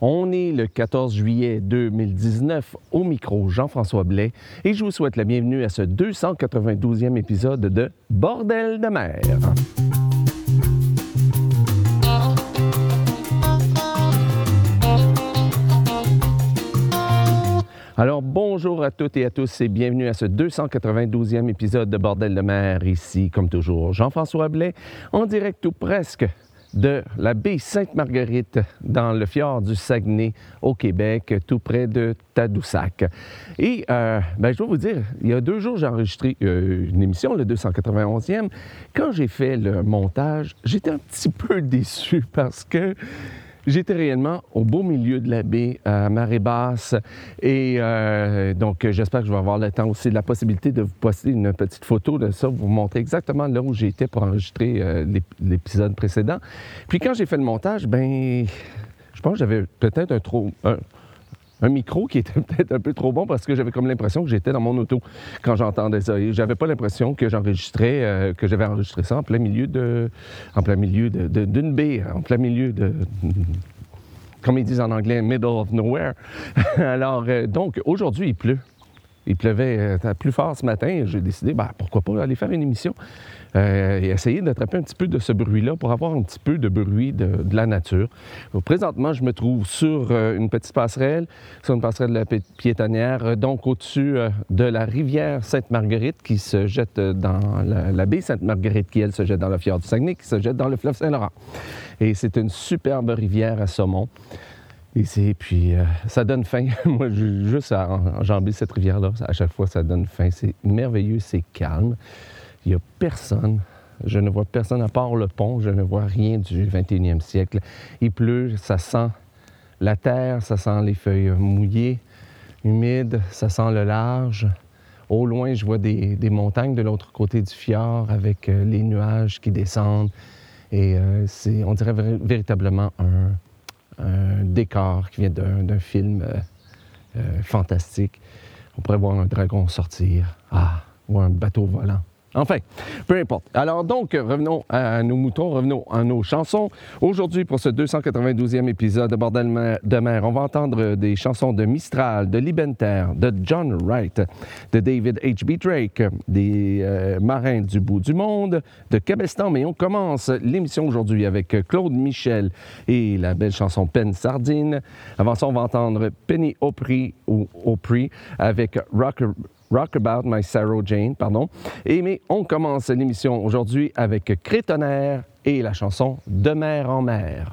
On est le 14 juillet 2019 au micro Jean-François Blais et je vous souhaite la bienvenue à ce 292e épisode de Bordel de mer. Alors bonjour à toutes et à tous et bienvenue à ce 292e épisode de Bordel de mer. Ici, comme toujours, Jean-François Blais en direct ou presque de la baie Sainte-Marguerite dans le fjord du Saguenay au Québec, tout près de Tadoussac. Et euh, ben, je dois vous dire, il y a deux jours, j'ai enregistré euh, une émission, le 291e. Quand j'ai fait le montage, j'étais un petit peu déçu parce que J'étais réellement au beau milieu de la baie, à marée basse. Et euh, donc, j'espère que je vais avoir le temps aussi, la possibilité de vous poster une petite photo de ça, vous montrer exactement là où j'étais pour enregistrer euh, l'épisode précédent. Puis quand j'ai fait le montage, ben, je pense que j'avais peut-être un trop un micro qui était peut-être un peu trop bon parce que j'avais comme l'impression que j'étais dans mon auto quand j'entendais ça. Et j'avais pas l'impression que j'enregistrais, euh, que j'avais enregistré ça en plein milieu de, en plein milieu d'une baie, en plein milieu de, comme ils disent en anglais, middle of nowhere. Alors, euh, donc, aujourd'hui, il pleut. Il pleuvait euh, plus fort ce matin. J'ai décidé, ben, pourquoi pas aller faire une émission euh, et essayer d'attraper un petit peu de ce bruit-là pour avoir un petit peu de bruit de, la nature. présentement, je me trouve sur euh, une petite passerelle, sur une passerelle de la piétonnière, euh, donc au-dessus de la rivière Sainte-Marguerite qui se jette dans la, baie Sainte-Marguerite qui, elle, se jette dans le fjord du Saguenay, qui se jette dans le fleuve Saint-Laurent. Et c'est une superbe rivière à saumon. Et puis, ça donne faim. Moi, juste à enjamber cette rivière-là, à chaque fois, ça donne faim. C'est merveilleux, c'est calme. Il n'y a personne. Je ne vois personne à part le pont. Je ne vois rien du 21e siècle. Il pleut, ça sent la terre, ça sent les feuilles mouillées, humides, ça sent le large. Au loin, je vois des, montagnes de l'autre côté du fjord avec euh, les nuages qui descendent. Et euh, c'est, on dirait véritablement un, décor qui vient d'un, film euh, fantastique. On pourrait voir un dragon sortir, ah, ou un bateau volant. Enfin, peu importe. Alors donc, revenons à nos moutons, revenons à nos chansons. Aujourd'hui, pour ce 292e épisode de Bordel de mer, on va entendre des chansons de Mistral, de Libenter, de John Wright, de David H.B. Drake, des euh, Marins du bout du monde, de Cabestan. Mais on commence l'émission aujourd'hui avec Claude Michel et la belle chanson Pen Sardine. Avant ça, on va entendre Penny Opry ou Opry avec Rock Rock About My Sarah Jane, pardon. Et mais on commence l'émission aujourd'hui avec Crétonnerre et la chanson De mer en mer.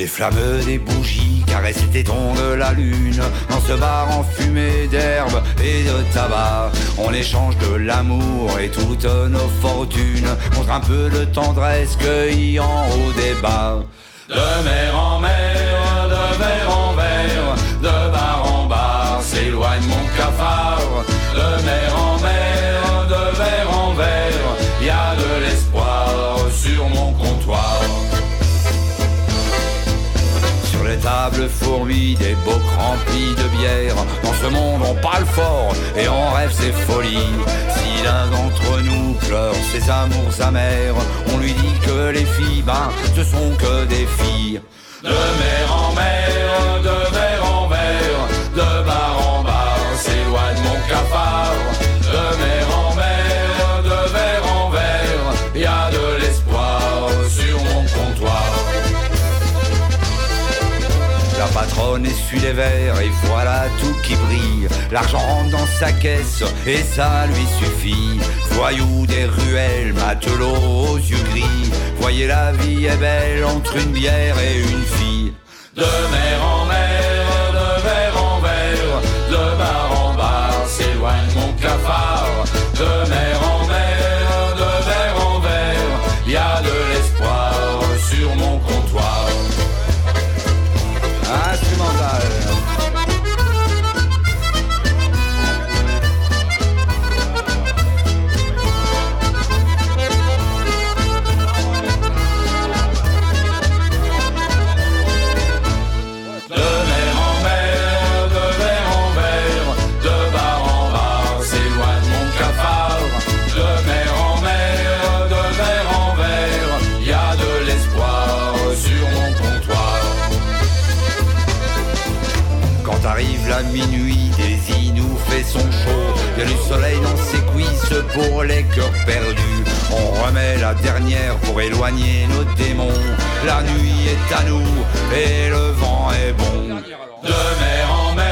Les flammes des bougies caressent les tétons de la lune Dans ce bar en fumée d'herbe et de tabac On échange de l'amour et toutes nos fortunes Contre un peu de tendresse cueillie en haut des de mer en mer, de verre en verre, de bar en bar, s'éloigne mon cafard. De mer en mer, de verre en verre, y a de l'espoir sur mon comptoir. Sur les tables fourmis, des beaux remplis de bière. Dans ce monde, on parle fort et on rêve ses folies. Si l'un d'entre nous pleure amours amers, on lui dit que les filles, ben, ce sont que des filles. De mer en mer, Essuie les verres et voilà tout qui brille. L'argent rentre dans sa caisse et ça lui suffit. Voyou des ruelles, matelots aux yeux gris. Voyez la vie est belle entre une bière et une fille. De mer en mer, sont chauds, soleil dans ses cuisses pour les cœurs perdus. On remet la dernière pour éloigner nos démons. La nuit est à nous et le vent est bon. De mer en mer.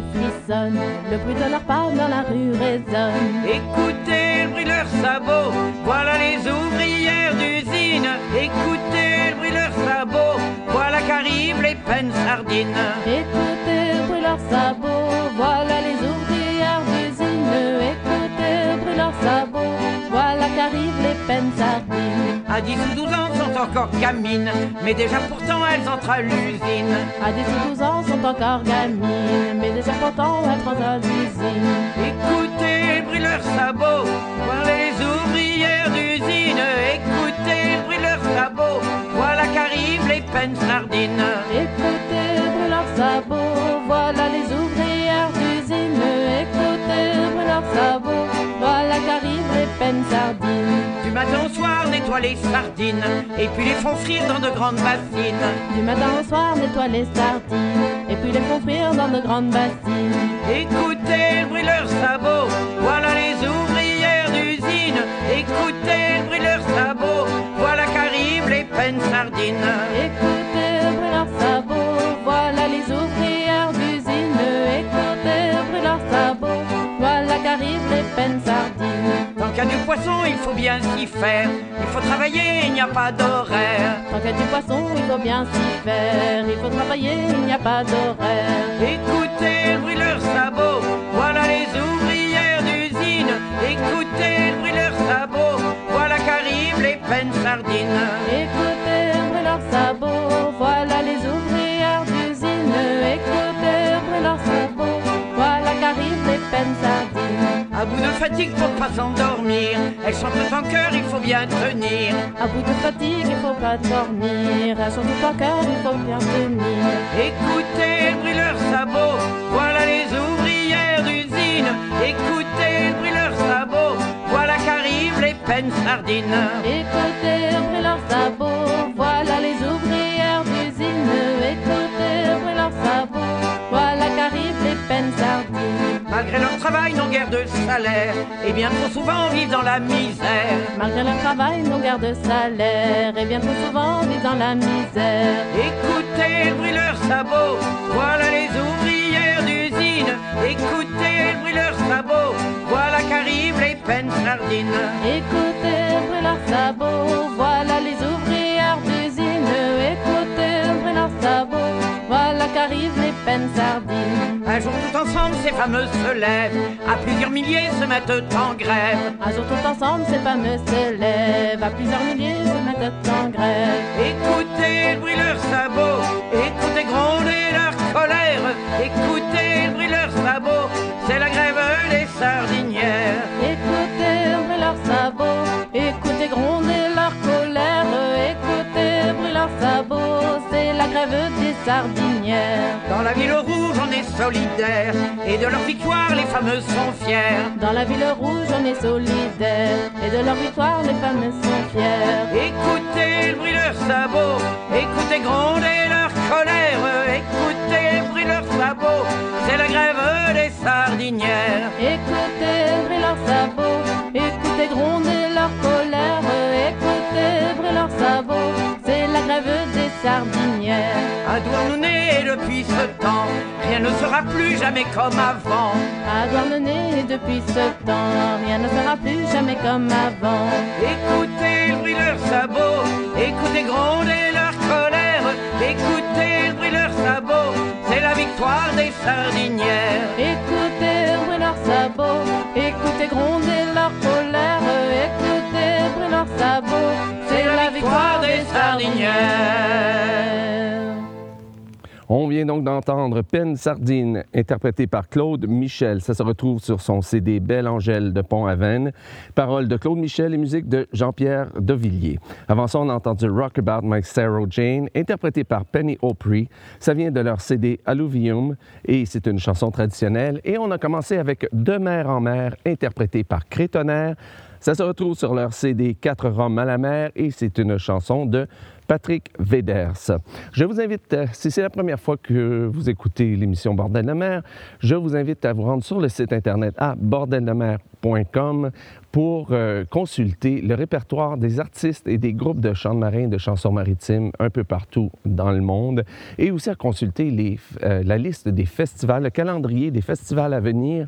le bruit de leurs pas dans la rue résonne. Écoutez le bruit de leurs sabots, voilà les ouvrières d'usine. Écoutez le bruit de leurs sabots, voilà qu'arrivent les peines sardines. Écoutez le bruit de leurs sabots, voilà les ouvrières d'usine. Écoutez le bruit de leurs sabots, voilà qu'arrivent les peines sardines. À 10 ou 12 ans, encore gamines, mais déjà pourtant elles entrent à l'usine. À 10 ou 12 ans sont encore gamines, mais déjà pourtant elles entrent à l'usine. Écoutez, brille leurs sabots, nettoie les sardines et puis les font frire dans de grandes bassines. Du matin au soir, nettoie les sardines et puis les font frire dans de grandes bassines. Écoutez le bruit leurs sabots, voilà les ouvrières d'usine. Écoutez le bruit leurs sabots, voilà qu'arrivent les peines sardines. Écoutez qu'il y a du poisson, il faut bien s'y faire. Il faut travailler, il n'y a pas d'horaire. Tant qu'il y a du poisson, il faut bien s'y faire. Il faut travailler, il n'y a pas d'horaire. Écoutez le bruit de leurs sabots, voilà les ouvrières d'usine. Écoutez le bruit de leurs sabots, voilà qu'arrivent les peines sardines. Écoutez le bruit de leurs sabots, voilà les ouvrières d'usine. Écoutez le bruit de leurs sabots, voilà qu'arrivent les peines sardines. À bout de fatigue pour pas s'endormir, elles chantent en cœur, il faut bien tenir. À bout de fatigue, il faut pas dormir. Surtout ton cœur, il faut bien tenir. Écoutez le bruit de leurs sabots, voilà les ouvrières d'usine. Écoutez le bruit de leurs sabots, voilà qu'arrivent les peines sardines. Écoutez le bruit de leurs sabots, voilà les ouvrières d'usine. Écoutez le bruit de leurs sabots, voilà qu'arrivent les peines sardines. Malgré leur travail, n'ont guère de salaire, et bien trop souvent vivent dans la misère. Malgré leur travail, nos garde de salaire, et bien trop souvent vivent dans la misère. Écoutez le bruit de leurs sabots, voilà les ouvrières d'usine. Écoutez le bruit de leurs sabots, voilà qu'arrivent les peines sardines. Écoutez le bruit de leurs sabots, voilà les ouvrières voilà qu'arrivent les peines sardines. Un jour tout ensemble, ces fameuses se lèvent, à plusieurs milliers se mettent en grève. Un jour tout ensemble, ces fameux se lèvent, à plusieurs milliers se mettent en grève. Écoutez le bruit leurs sabots, écoutez gronder leur colère. Écoutez le bruit leurs sabots, c'est la grève des sardinières. Dans la ville rouge, on est solidaire, et de leur victoire, les fameuses sont fiers. Dans la ville rouge, on est solidaire, et de leur victoire, les femmes sont fières. Écoutez le bruit de leurs sabots, écoutez gronder leur colère. Écoutez le bruit de leurs sabots, c'est la grève des sardinières. Écoutez le bruit de leurs sabots, écoutez gronder leur colère. Écoutez le bruit de leurs sabots, c'est des sardinières. À Douarnenez, depuis ce temps, rien ne sera plus jamais comme avant. À Douarnenez, depuis ce temps, rien ne sera plus jamais comme avant. Écoutez le bruit de leurs sabots, écoutez gronder leur colère. Écoutez le bruit de leurs sabots, c'est la victoire des sardinières. Écoutez le bruit de leurs sabots, écoutez gronder leur colère. Écoutez c'est la victoire. On vient donc d'entendre Peine Sardine, interprétée par Claude Michel. Ça se retrouve sur son CD Belle Angèle de Pont-Aven. Paroles de Claude Michel et musique de Jean-Pierre Devilliers. Avant ça, on a entendu Rock About My Sarah Jane, interprétée par Penny Opry. Ça vient de leur CD Alluvium et c'est une chanson traditionnelle. Et on a commencé avec De mer en mer, interprétée par Crétonnerre. Ça se retrouve sur leur CD 4 Roms à la mer et c'est une chanson de Patrick Veders. Je vous invite, euh, si c'est la première fois que vous écoutez l'émission Bordel de mer, je vous invite à vous rendre sur le site internet à bordeldemer.com pour euh, consulter le répertoire des artistes et des groupes de chants de marins de chansons maritimes un peu partout dans le monde et aussi à consulter euh, la liste des festivals, le calendrier des festivals à venir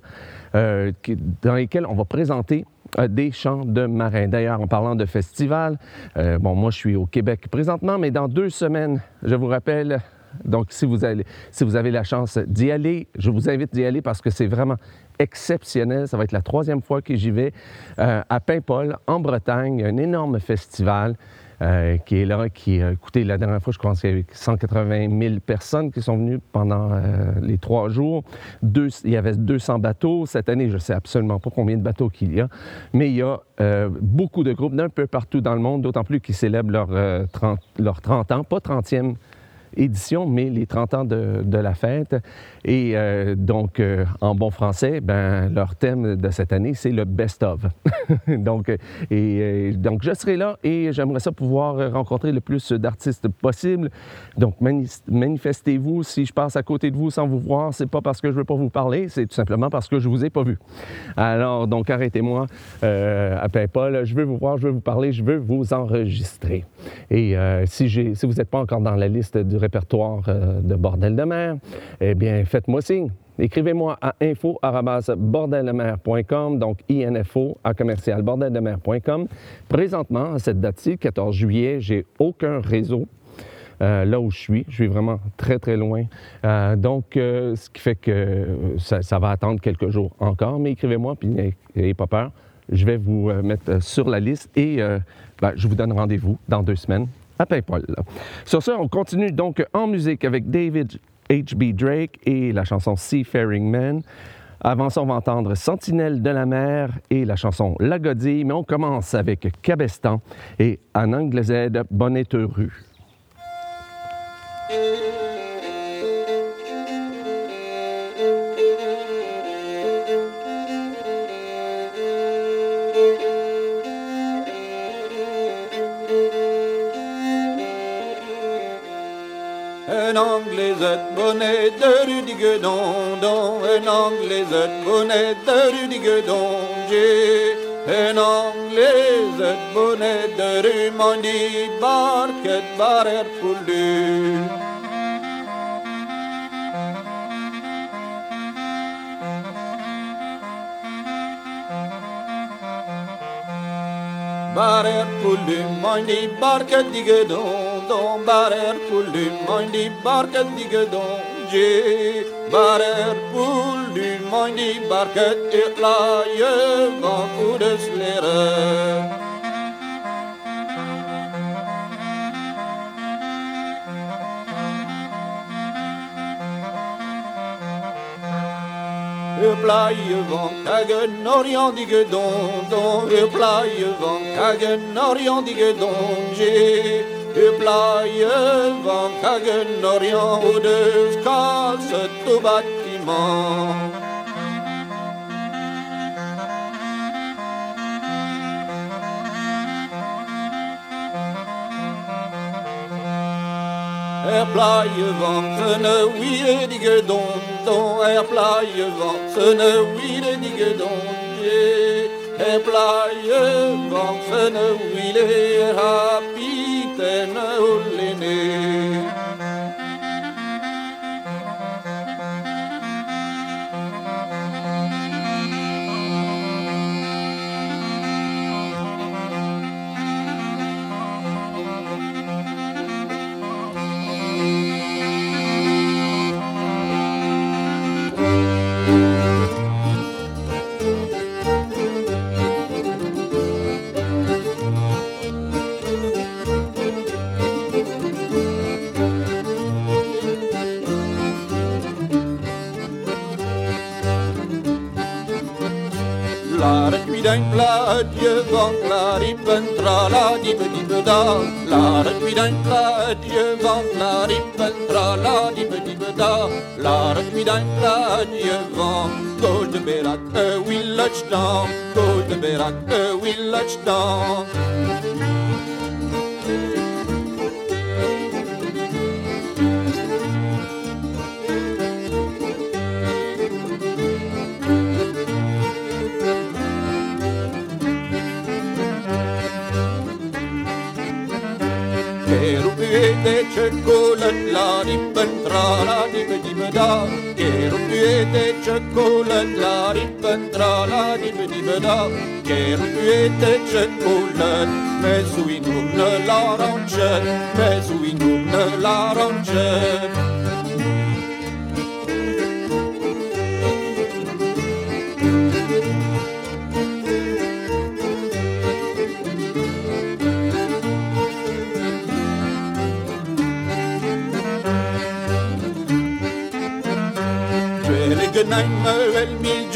dans lesquels on va présenter des chants de marins. D'ailleurs, en parlant de festivals, euh, bon, moi, je suis au Québec présentement, mais dans deux semaines, je vous rappelle, donc si vous, allez, si vous avez la chance d'y aller, je vous invite d'y aller parce que c'est vraiment exceptionnel. Ça va être la troisième fois que j'y vais euh, à Paimpol, en Bretagne, un énorme festival. Euh, qui est là, qui a coûté la dernière fois, je pense qu'il y avait 180 000 personnes qui sont venues pendant euh, les trois jours. Il y avait 200 bateaux. Cette année, je ne sais absolument pas combien de bateaux qu'il y a, mais il y a euh, beaucoup de groupes d'un peu partout dans le monde, d'autant plus qu'ils célèbrent leur, euh, 30, leur 30 ans, pas 30e édition, mais les 30 ans de, de la fête. Et euh, donc, euh, en bon français, ben, leur thème de cette année, c'est le best-of. donc, euh, donc, je serai là et j'aimerais ça pouvoir rencontrer le plus d'artistes possible. Donc, mani- manifestez-vous. Si je passe à côté de vous sans vous voir, c'est pas parce que je veux pas vous parler, c'est tout simplement parce que je vous ai pas vu. Alors, donc, arrêtez-moi à PayPal. Je veux vous voir, je veux vous parler, je veux vous enregistrer. Et si, si vous n'êtes pas encore dans la liste du répertoire euh, de Bordel de mer, eh bien, faites-moi signe. Écrivez-moi à info.bordeldemer.com, donc info à commercial bordeldemer.com. Présentement, à cette date-ci, 14 juillet, j'ai aucun réseau. euh, là où je suis. Je suis vraiment très, très loin. Euh, donc, ce qui fait que ça, va attendre quelques jours encore, mais écrivez-moi, puis n'ayez- pas peur. Je vais vous mettre sur la liste et ben, je vous donne rendez-vous dans deux semaines à PayPal. Sur ce, on continue donc en musique avec David H.B. Drake et la chanson Seafaring Man. Avant ça, on va entendre Sentinelle de la mer et la chanson La Godille, mais on commence avec Cabestan et en anglais Z, Bonnet heureux. بونه داری دیگه دونجی هنام لیزت بونه داری ماندی بارکت بارر پولی Barer pulli mandi barka dige don don barer pulli mandi barka dige don je barer pulli du moin di barket ut laie van ouders leren. Ur plaie van kagen orient di gedon, don ur plaie van kagen orient di gedon, j'ai ur plaie van kagen orient, ou deus kalset tout bâtiment. emañ Er plaie vant, se ne ouile dige don, don, er plaie vant, se ne ouile dige don, er plaie vant, se ne ouile er hapite ne oulene. Pladieu van la ripen tra la dibe dibe da. La recuidin pladieu van Gold de berak e village down Gold de berak e village down ete kolen la di pentra la di di beda kero tu ete kolen la di pentra la di di beda kero tu ete kolen me suinum la ranche me suinum la ranche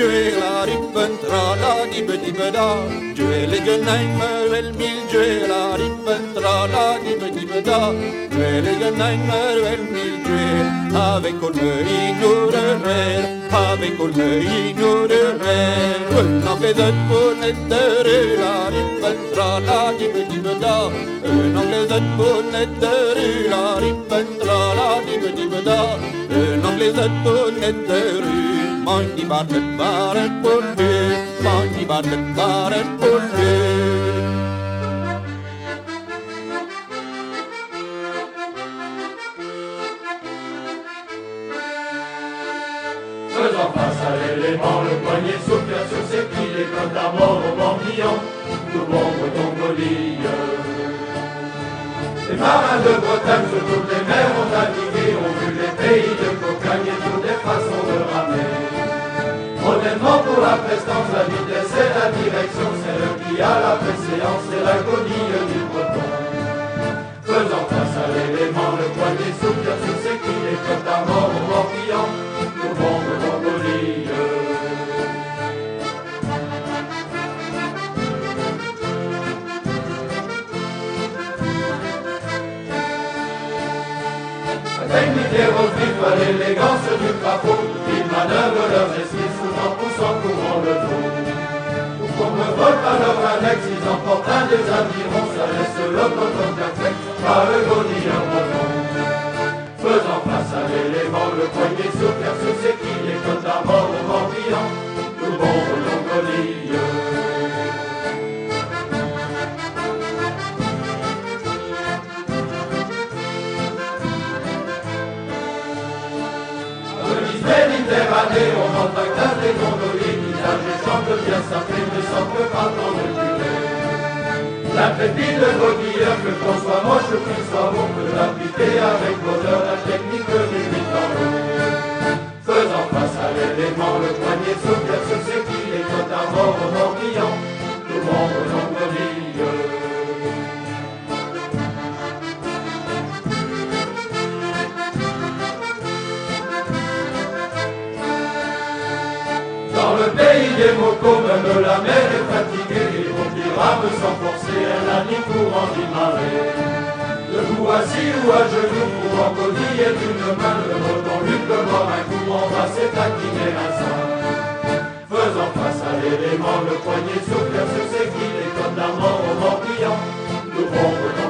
mil due la rippen tra la dibe di da Dueligenheim vel mil duela rippen tra la dibe dibe da Dueligenheim vel mil duel Avec colme ignorerer Avec colme ignorerer Unna tra la da la da barnet bare på du Mangi barnet bare på du Faisant face à l'élément, le poignet soupir sur ses pieds, les côtes à mort au morbihan, tout bon breton golie. Les marins de Bretagne sur toutes les mers ont navigué, ont vu les pays de cocagne Honnêtement pour la prestance, la vitesse et la direction, c'est le qui a la préséance et la godille du breton. Faisant face à l'élément, le poignet soupir sur ses les côtes à mort au morbihan, tout bon breton golie. Technique vif à l'élégance du crapaud, ils manœuvrent leurs esquisses en poussant courant le dos. Ou qu'on ne vole pas leur annexe, ils emportent un des avirons, ça laisse le coton perfect, par le godillon breton. Faisant face à l'élément, le poignet soupir sur ses quilles, les à mort au morbihan, tout bon breton Méditerranée, on des gondoliers qui nage et chante bien sa plaie, ne semble pas tant de culer. L'intrépide godilleur, que qu'on soit moche qu'il soit bon, peut l'appliquer avec bonheur la technique du huit. Faisant face à l'élément, le poignet soupir sur côtes à mort au morbihan, tout le monde pays des mocos, même la mer est fatiguée, les pompiers rament sans forcer un ami courant d'y marrer. Debout assis ou à genoux, pour en godiller d'une main, le breton lutte le mort un coup, on va s'étaquiner un sein. Faisant face à l'élément, le poignet soupir sur ses quilles, les côtes d'amant au morbihan, nous bon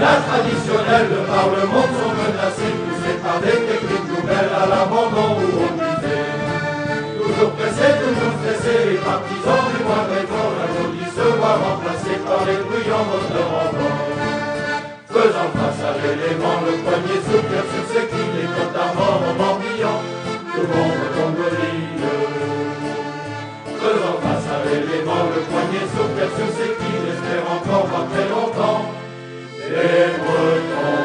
Toutes de ces nages traditionnelles de par le monde sont menacées, poussées par des techniques nouvelles à l'abandon ou au musée. Toujours pressés, toujours stressés, les partisans du moindre effort, la maudit se voit remplacée par les bruyants moteurs en bord. Faisant face à l'élément, le poignet soupir sur les côtes à mort en morbihan, tout le monde tombe. Faisant face à l'élément, le poignet soupir sur ses quilles, espère encore pas très longtemps. Les Bretons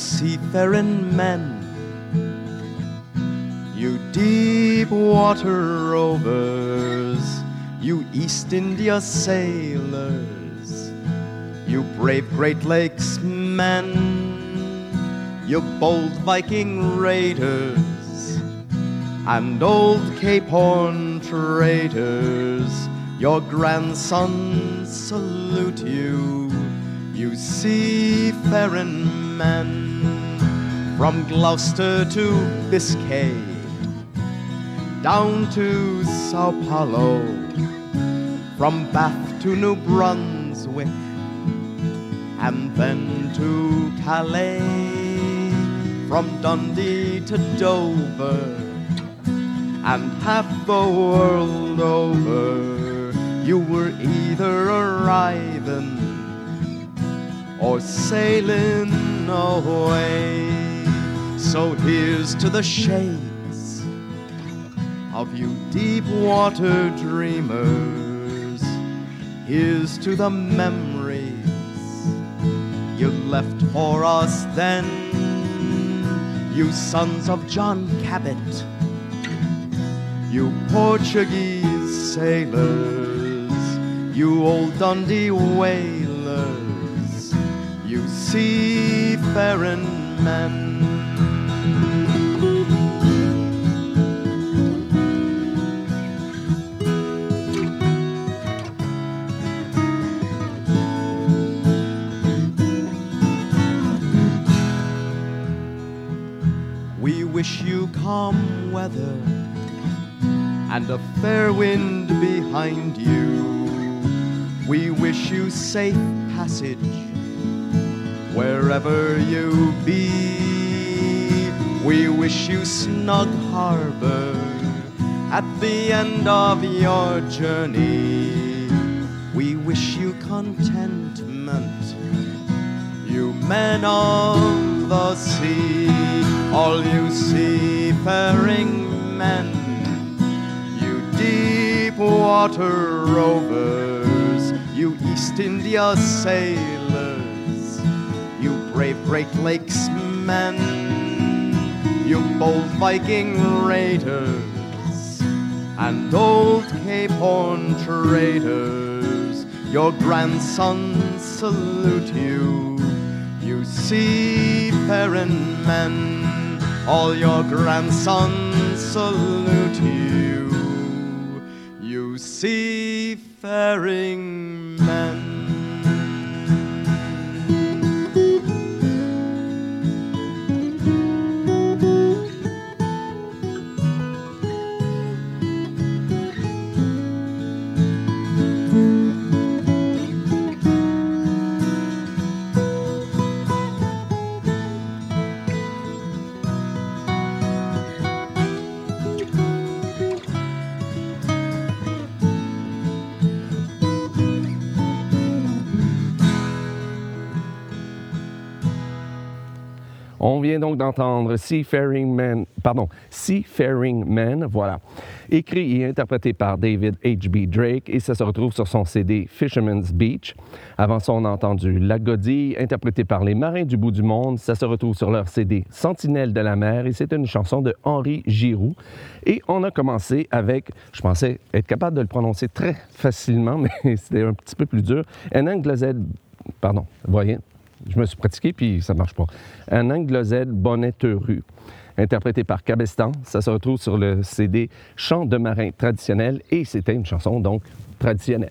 seafaring men, you deep water rovers, you East India sailors, you brave Great Lakes men, you bold Viking raiders, and old Cape Horn traders, your grandsons salute you, you seafaring men, from Gloucester to Biscay, down to Sao Paulo, from Bath to New Brunswick, and then to Calais. from Dundee to Dover and half the world over. You were either arriving or sailing away. So here's to the shades of you deep water dreamers. Here's to the memories you left for us then, you sons of John Cabot, you Portuguese sailors, you old Dundee whalers, you seafaring men. Calm weather and a fair wind behind you. We wish you safe passage wherever you be. We wish you snug harbor at the end of your journey. We wish you contentment you men of the sea, all you seafaring men, you deep water rovers, you East India sailors, you brave Great Lakes men, you bold Viking raiders, and old Cape Horn traders, your grandsons salute you. You seafaring men, all your grandsons salute you. You seafaring On vient donc d'entendre Seafaring Man, pardon, Seafaring Man, voilà, écrit et interprété par David H.B. Drake et ça se retrouve sur son CD Fisherman's Beach. Avant ça, on a entendu La Godille, interprétée par les Marins du bout du monde. Ça se retrouve sur leur CD Sentinelle de la mer et c'est une chanson de Henri Giroux. Et on a commencé avec, je pensais être capable de le prononcer très facilement, mais c'était un petit peu plus dur, un anglais, pardon, voyez, je me suis pratiqué, puis ça marche pas. Un anglosède bonnetteuru, interprété par Cabestan. Ça se retrouve sur le CD Chant de marin traditionnel et c'était une chanson donc traditionnelle.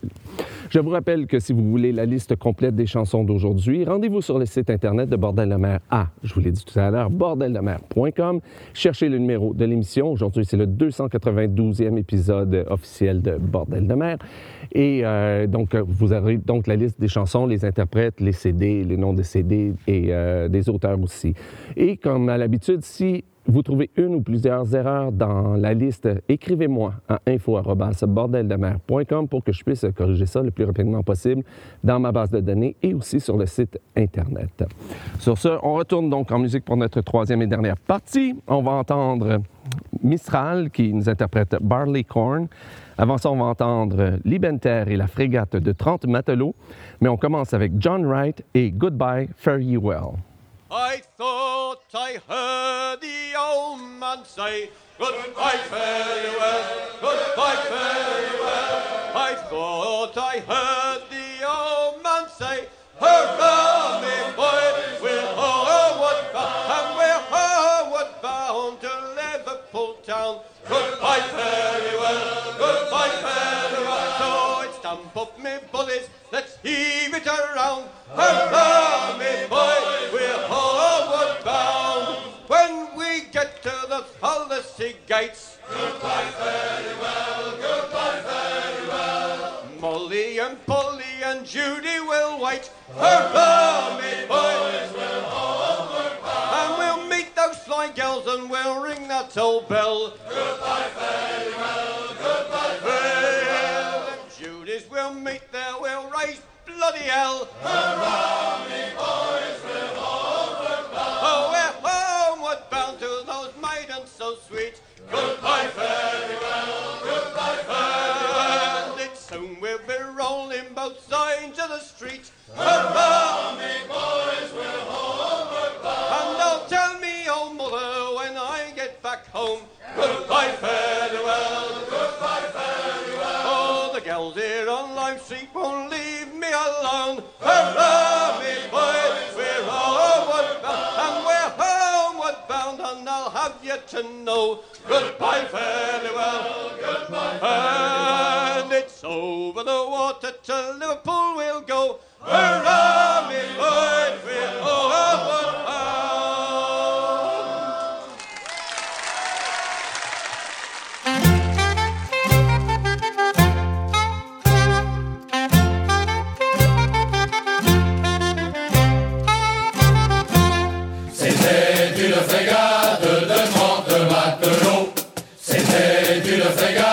Je vous rappelle que si vous voulez la liste complète des chansons d'aujourd'hui, rendez-vous sur le site internet de Bordel de mer à, je vous l'ai dit tout à l'heure, bordeldemer.com. Cherchez le numéro de l'émission. Aujourd'hui, c'est le 292e épisode officiel de Bordel de mer. Et euh, donc, vous aurez donc la liste des chansons, les interprètes, les CD, les noms des CD et euh, des auteurs aussi. Et comme à l'habitude, si vous trouvez une ou plusieurs erreurs dans la liste, écrivez-moi à info.bordeldemer.com pour que je puisse corriger ça le plus rapidement possible dans ma base de données et aussi sur le site Internet. Sur ce, on retourne donc en musique pour notre troisième et dernière partie. On va entendre Mistral qui nous interprète Barley Corn. Avant ça, on va entendre Libenter et la frégate de 30 matelots. Mais on commence avec John Wright et Goodbye, Fare Ye Well. I thought I heard the old man say, Goodbye, fare you well, goodbye, fare you. I thought I heard the old man say, Hurrah, me boy, we're homeward bound, and we're homeward bound to Liverpool town. Goodbye, fare you well, goodbye, fare you well. So I stamp up me bullets, let's heave it around. Hurrah, me boy, Gates. Goodbye farewell, goodbye farewell. Molly and Polly and Judy will wait. Hurrah, me boys will homeward bound. And we'll meet those fly girls and we'll ring that toll bell. Goodbye farewell, goodbye farewell. And Judy's we'll meet there, we'll raise bloody hell. Hurrah! Hurrah, boys, we're tell me, old mother, when I get back home. Goodbye, farewell, goodbye, farewell. Oh, the gals here on won't leave me alone. Boys, we're. And we're and I'll have you to know. Goodbye, farewell, goodbye, farewell. And it's over the water to Liverpool we'll go. C'était une frégate de trente matelots. C'était une frégate.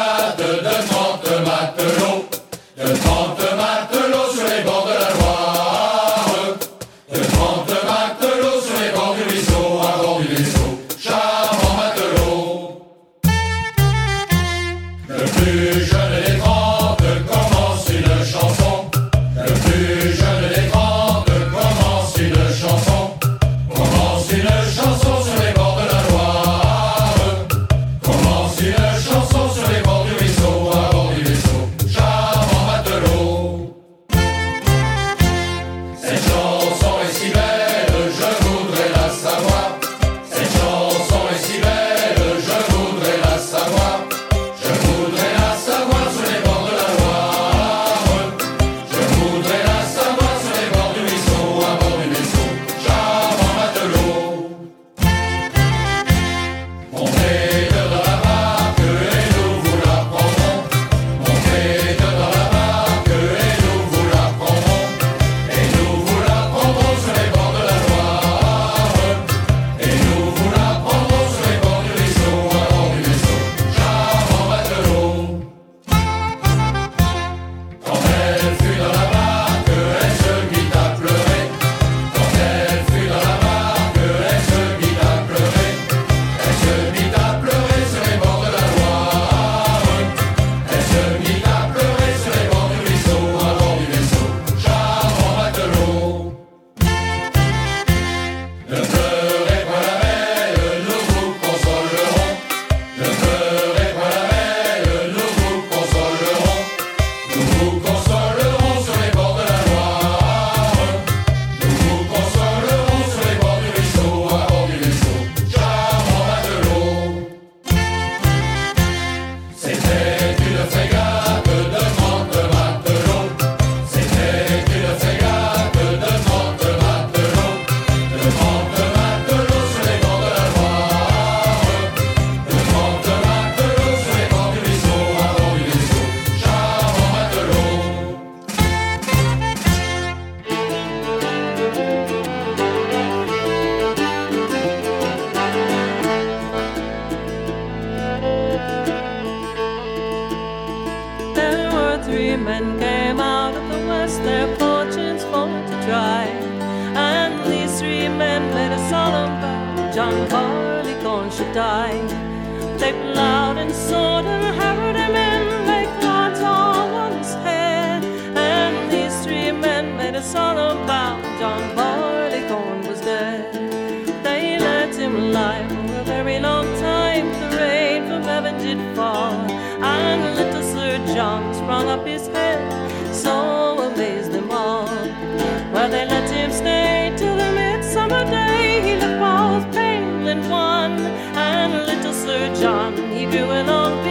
men came out of the west, their fortunes for to try. And these three men made a solemn vow John Barleycorn should die. They plowed and sowed John, he drew a long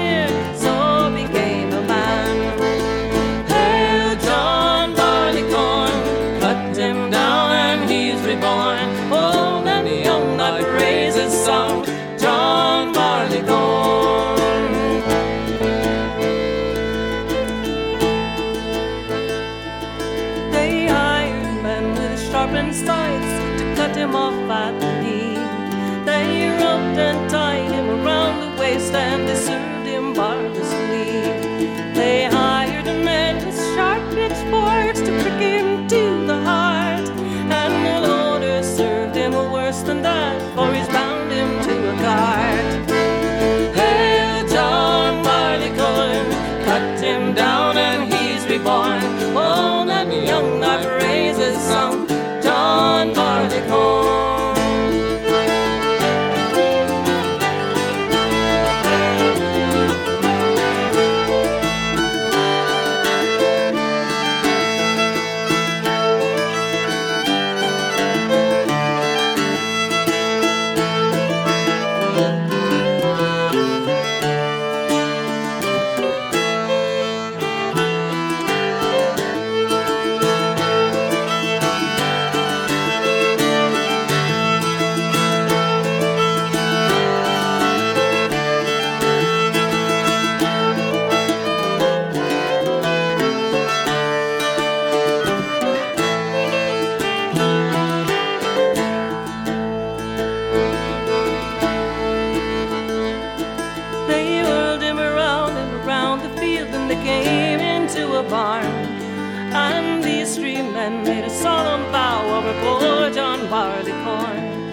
a solemn vow over poor John Barleycorn.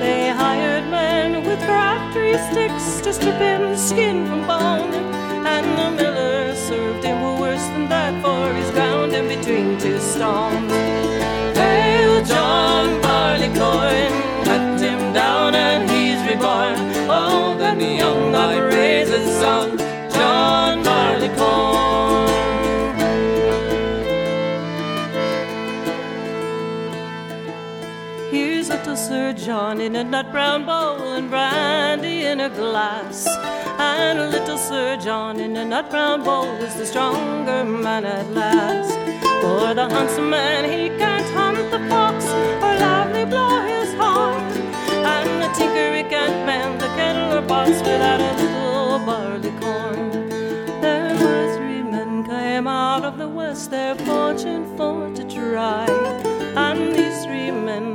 They hired men with crabtree sticks to strip him skin from bone. And the miller served him worse than that, for he's ground him between two stones. John in a nut brown bowl and brandy in a glass. And a little Sir John in a nut brown bowl is the stronger man at last. For the huntsman he can't hunt the fox or loudly blow his horn. And the tinker he can't mend the kettle or box without a little barley corn. There were three men came out of the west, their fortune for to try. And these three men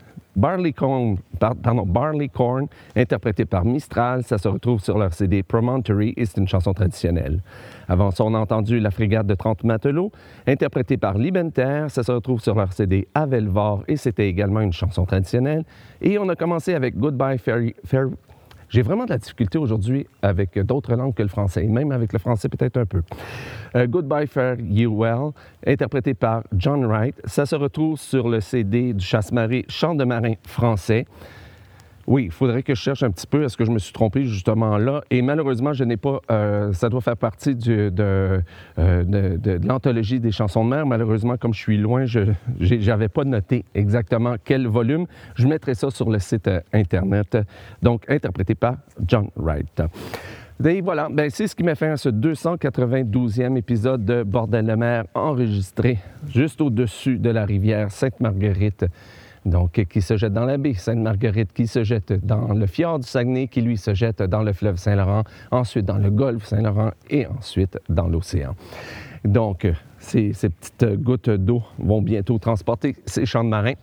Pardon, Barleycorn, interprété par Mistral. Ça se retrouve sur leur CD Promontory et c'est une chanson traditionnelle. Avant ça, on a entendu La Frégate de 30 matelots, interprétée par Libenter. Ça se retrouve sur leur CD Avelvar et c'était également une chanson traditionnelle. Et on a commencé avec Goodbye Fairy. Fair- J'ai vraiment de la difficulté aujourd'hui avec d'autres langues que le français, et même avec le français peut-être un peu. Euh, Goodbye Fare You Well, interprété par John Wright. Ça se retrouve sur le CD du chasse-marée Chant de marin français. Oui, il faudrait que je cherche un petit peu. Est-ce que je me suis trompé justement là? Et malheureusement, je n'ai pas. euh, ça doit faire partie euh, de- l'anthologie des chansons de mer. Malheureusement, comme je suis loin, je n'avais pas noté exactement quel volume. Je mettrai ça sur le site euh, Internet. Donc, interprété par John Wright. Et voilà, ben, c'est ce qui m'a fait ce 292e épisode de Bordel de mer enregistré juste au-dessus de la rivière Sainte-Marguerite. Donc, qui se jette dans la baie Sainte-Marguerite, qui se jette dans le fjord du Saguenay, qui lui se jette dans le fleuve Saint-Laurent, ensuite dans le golfe Saint-Laurent et ensuite dans l'océan. Donc, euh, ces, petites gouttes d'eau vont bientôt transporter ces champs de marins.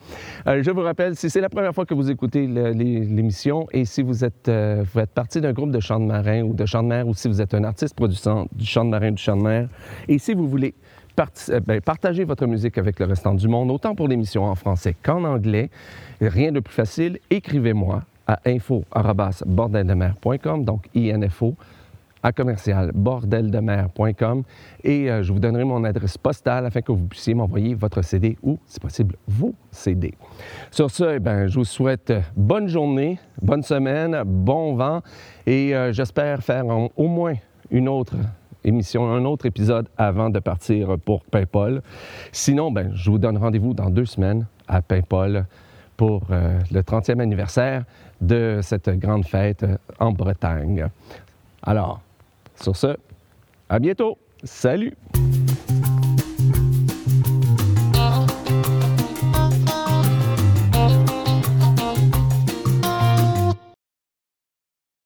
Euh, je vous rappelle, si c'est la première fois que vous écoutez l'émission et si vous êtes, euh, vous êtes partie d'un groupe de chants de marins ou de chants de mer ou si vous êtes un artiste produisant du chant de marin, du chant de mer, et si vous voulez euh, ben, partager votre musique avec le restant du monde, autant pour l'émission en français qu'en anglais, rien de plus facile, écrivez-moi à info.bordeldemer.com, donc info à commercial bordeldemer.com et euh, je vous donnerai mon adresse postale afin que vous puissiez m'envoyer votre CD ou, si possible, vos CD. Sur ce, eh ben, je vous souhaite bonne journée, bonne semaine, bon vent et euh, j'espère faire au moins une autre émission, un autre épisode avant de partir pour Paimpol. Sinon, ben, je vous donne rendez-vous dans deux semaines à Paimpol pour euh, le 30e anniversaire de cette grande fête en Bretagne. Alors, sur ce, à bientôt. Salut!